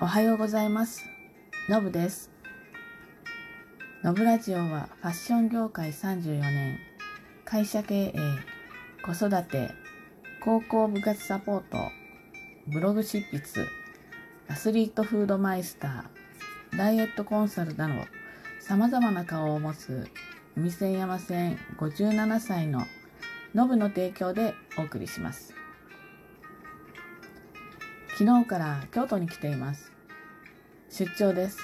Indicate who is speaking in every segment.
Speaker 1: おはようございます。のぶです。のぶラジオはファッション業界34年、会社経営、子育て、高校部活サポート、ブログ執筆、アスリートフードマイスター、ダイエットコンサルなど、様々な顔を持つ海線山線57歳ののぶの提供でお送りします。昨日から京都に来ています。出張です。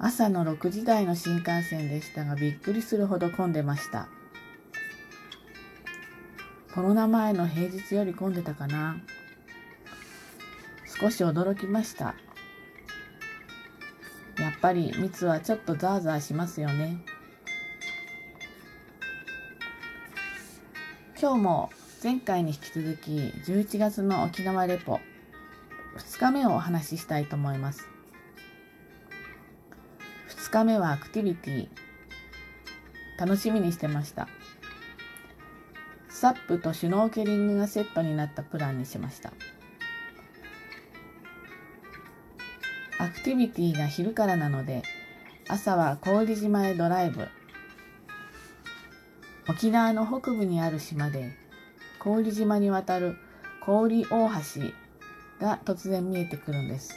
Speaker 1: 朝の6時台の新幹線でしたがびっくりするほど混んでました。コロナ前の平日より混んでたかな。少し驚きました。やっぱり密はちょっとザーザーしますよね。今日も前回に引き続き11月の沖縄レポ2日目をお話ししたいと思います。2日目はアクティビティ楽しみにしてました。サップとシュノーケリングがセットになったプランにしました。アクティビティが昼からなので朝は郡島へドライブ沖縄の北部にある島で郡島に渡る郡大橋が突然見えてくるんです。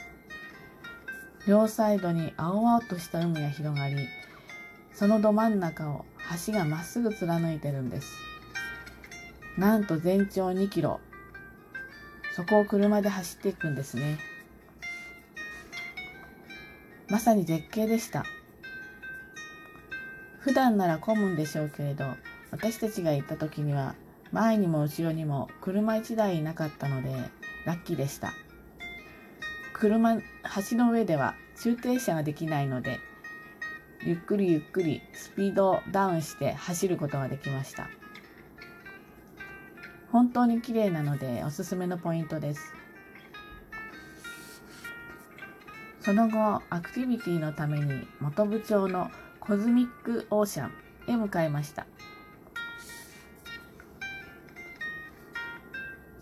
Speaker 1: 両サイドに青々とした海が広がりそのど真ん中を橋がまっすぐ貫いてるんです。なんと全長2キロ。そこを車で走っていくんですね。まさに絶景でした。普段なら混むんでしょうけれど私たちが行った時には前にも後ろにも車1台いなかったのでラッキーでした。車橋の上では駐停車ができないのでゆっくりゆっくりスピードをダウンして走ることができました。本当に綺麗なのでおすすめのポイントです。その後アクティビティのために本部町のコズミックオーシャンへ向かいました。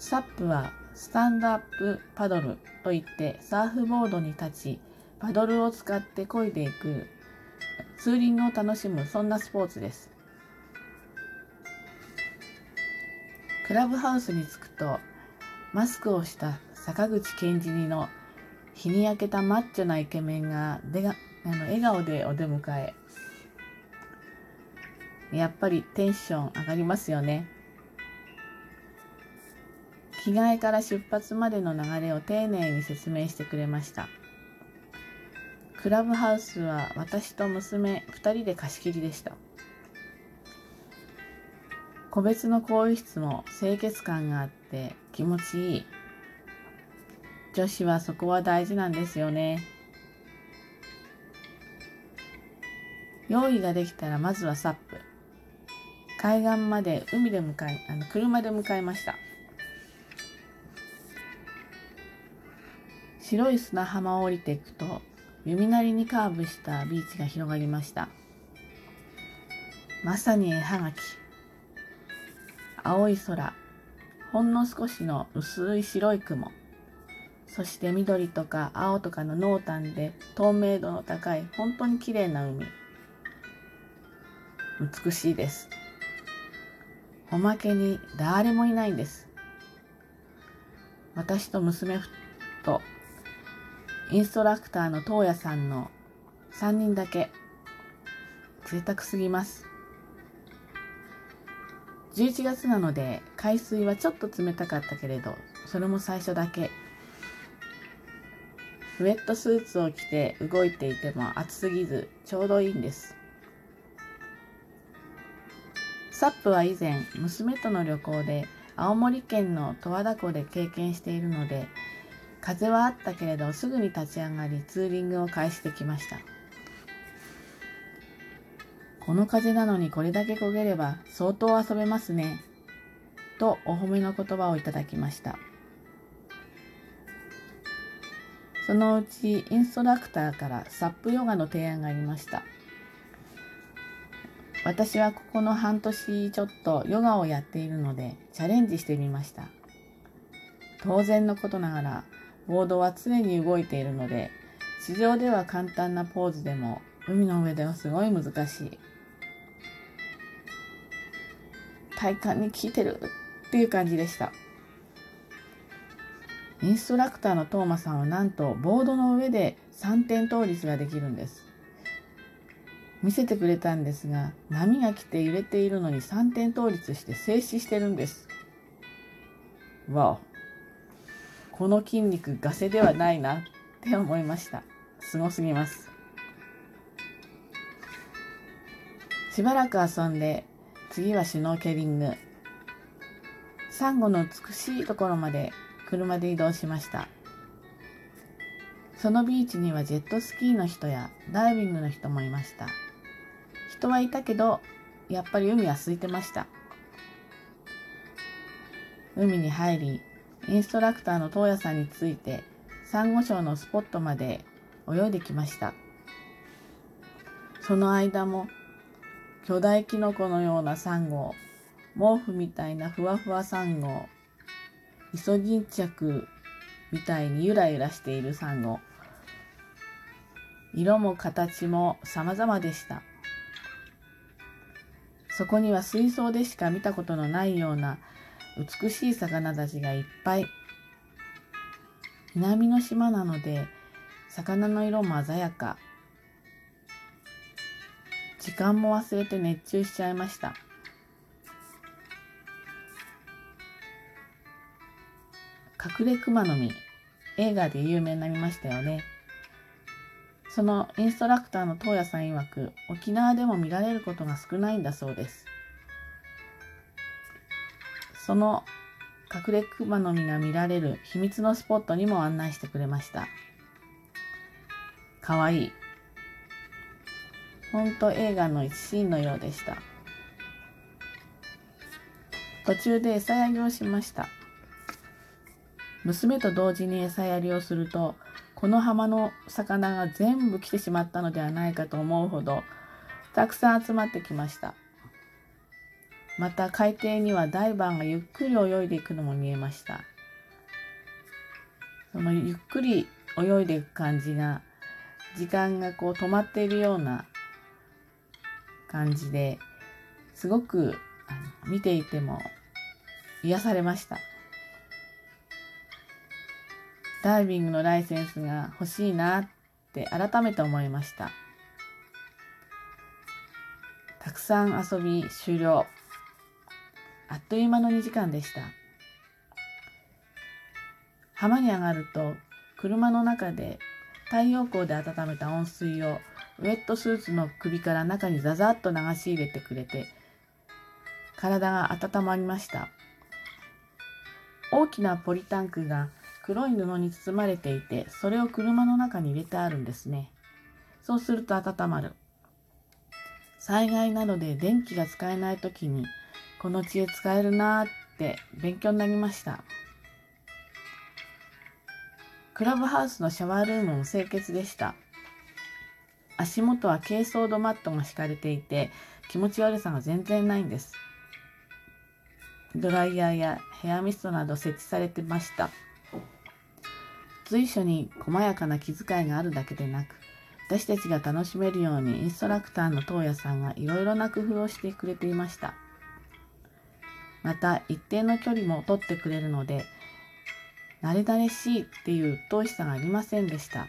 Speaker 1: サップはスタンドアップパドルといってサーフボードに立ちパドルを使って漕いでいく。ツーリングを楽しむそんなスポーツです。クラブハウスに着くとマスクをした坂口健二の日に焼けたマッチョなイケメンがでがあの笑顔でお出迎え。やっぱりテンション上がりますよね。着替えから出発までの流れを丁寧に説明してくれました。クラブハウスは私と娘2人で貸し切りでした。個別の更衣室も清潔感があって気持ちいい。女子はそこは大事なんですよね。用意ができたらまずはサップ。海岸まで海で向かいあの車で向かいました。白い砂浜を降りていくと弓なりにカーブしたビーチが広がりました。まさに絵はがき。青い空。ほんの少しの薄い白い雲。そして緑とか青とかの濃淡で透明度の高い本当に綺麗な海。美しいです。おまけに誰もいないんです。私と娘とインストラクターの東野さんの3人だけ。贅沢すぎます。11月なので海水はちょっと冷たかったけれどそれも最初だけ。ウェットスーツを着て動いていても暑すぎずちょうどいいんです。サップは以前娘との旅行で青森県の十和田湖で経験しているので風はあったけれどすぐに立ち上がりツーリングを開始できました。この風なのにこれだけ焦げれば相当遊べますねとお褒めの言葉をいただきました。そのうちインストラクターからサップヨガの提案がありました。私はここの半年ちょっとヨガをやっているのでチャレンジしてみました。当然のことながらボードは常に動いているので、地上では簡単なポーズでも、海の上ではすごい難しい。体幹に効いてるっていう感じでした。インストラクターのトーマさんはなんとボードの上で3点倒立ができるんです。見せてくれたんですが、波が来て揺れているのに3点倒立して静止してるんです。わお。この筋肉ガセではないなって思いました。すごすぎます。しばらく遊んで、次はシュノーケリング。サンゴの美しいところまで車で移動しました。そのビーチにはジェットスキーの人やダイビングの人もいました。人はいたけど、やっぱり海は空いてました。海に入り、インストラクターの東野さんについて、サンゴ礁のスポットまで泳いできました。その間も、巨大キノコのようなサンゴ、毛布みたいなふわふわサンゴ、イソギンチャクみたいにゆらゆらしているサンゴ、色も形も様々でした。そこには水槽でしか見たことのないような美しい魚たちがいっぱい。南の島なので魚の色も鮮やか。時間も忘れて熱中しちゃいました。隠れ熊の実、映画で有名になりましたよね。そのインストラクターの東野さん曰く、沖縄でも見られることが少ないんだそうです。その隠れ熊の実が見られる秘密のスポットにも案内してくれました。かわいい。ほんと映画の一シーンのようでした。途中で餌やりをしました。娘と同時に餌やりをすると、この浜の魚が全部来てしまったのではないかと思うほどたくさん集まってきましたまた海底にはダイバーがゆっくり泳いでいくのも見えましたそのゆっくり泳いでいく感じが時間がこう止まっているような感じですごく見ていても癒されました。ダイビングのライセンスが欲しいなって改めて思いました。たくさん遊び終了。あっという間の2時間でした。浜に上がると車の中で太陽光で温めた温水をウェットスーツの首から中にザザッと流し入れてくれて体が温まりました。大きなポリタンクが黒い布に包まれていて、それを車の中に入れてあるんですね。そうすると温まる。災害などで電気が使えない時に、この知恵使えるなーって勉強になりました。クラブハウスのシャワールームも清潔でした。足元は珪藻土マットが敷かれていて、気持ち悪さが全然ないんです。ドライヤーやヘアミストなど設置されてました。随所に細やかな気遣いがあるだけでなく、私たちが楽しめるようにインストラクターの東野さんがいろいろな工夫をしてくれていました。また、一定の距離も取ってくれるので、慣れ慣れしいっていう鬱陶しさがありませんでした。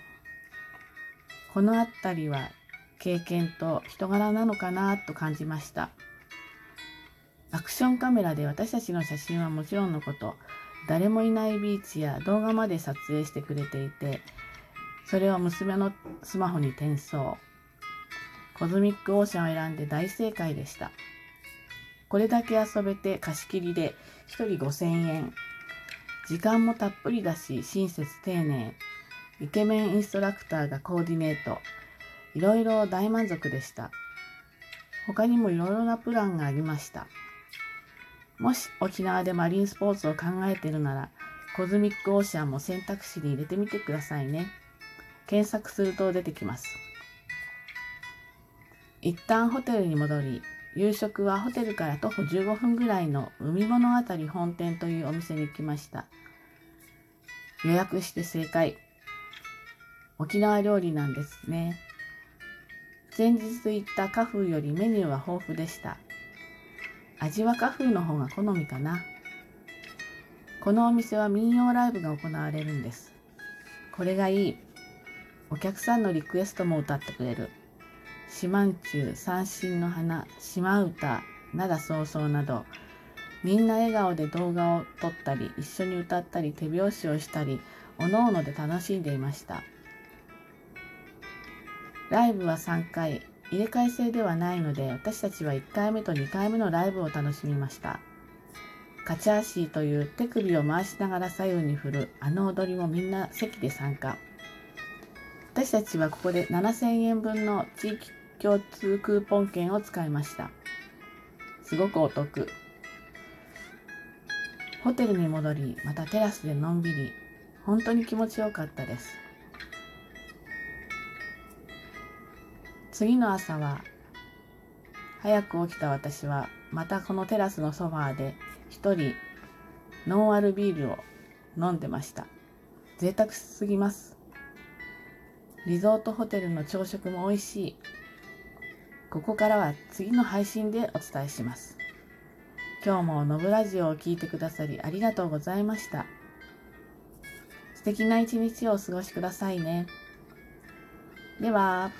Speaker 1: このあたりは経験と人柄なのかなと感じました。アクションカメラで私たちの写真はもちろんのこと、誰もいないビーチや動画まで撮影してくれていて、それを娘のスマホに転送。コズミックオーシャンを選んで大正解でした。これだけ遊べて貸し切りで1人5000円。時間もたっぷりだし親切丁寧。イケメンインストラクターがコーディネート。いろいろ大満足でした。他にもいろいろなプランがありました。もし沖縄でマリンスポーツを考えてるなら、コズミックオーシャンも選択肢に入れてみてくださいね。検索すると出てきます。一旦ホテルに戻り、夕食はホテルから徒歩15分ぐらいの海物語本店というお店に行きました。予約して正解。沖縄料理なんですね。前日行ったカフーよりメニューは豊富でした。味はカフーの方が好みかな。このお店は民謡ライブが行われるんです。これがいい。お客さんのリクエストも歌ってくれる。四万中、三振の花、島唄、灘早々など、みんな笑顔で動画を撮ったり、一緒に歌ったり、手拍子をしたり、おのおので楽しんでいました。ライブは3回、入れ替え制ではないので、私たちは1回目と2回目のライブを楽しみました。カチャーシーという手首を回しながら左右に振るあの踊りもみんな席で参加。私たちはここで7000円分の地域共通クーポン券を使いました。すごくお得。ホテルに戻り、またテラスでのんびり、本当に気持ちよかったです。次の朝は、早く起きた私は、またこのテラスのソファーで一人ノンアルビールを飲んでました。贅沢すぎます。リゾートホテルの朝食も美味しい。ここからは次の配信でお伝えします。今日もノブラジオを聴いてくださりありがとうございました。素敵な一日をお過ごしくださいね。では。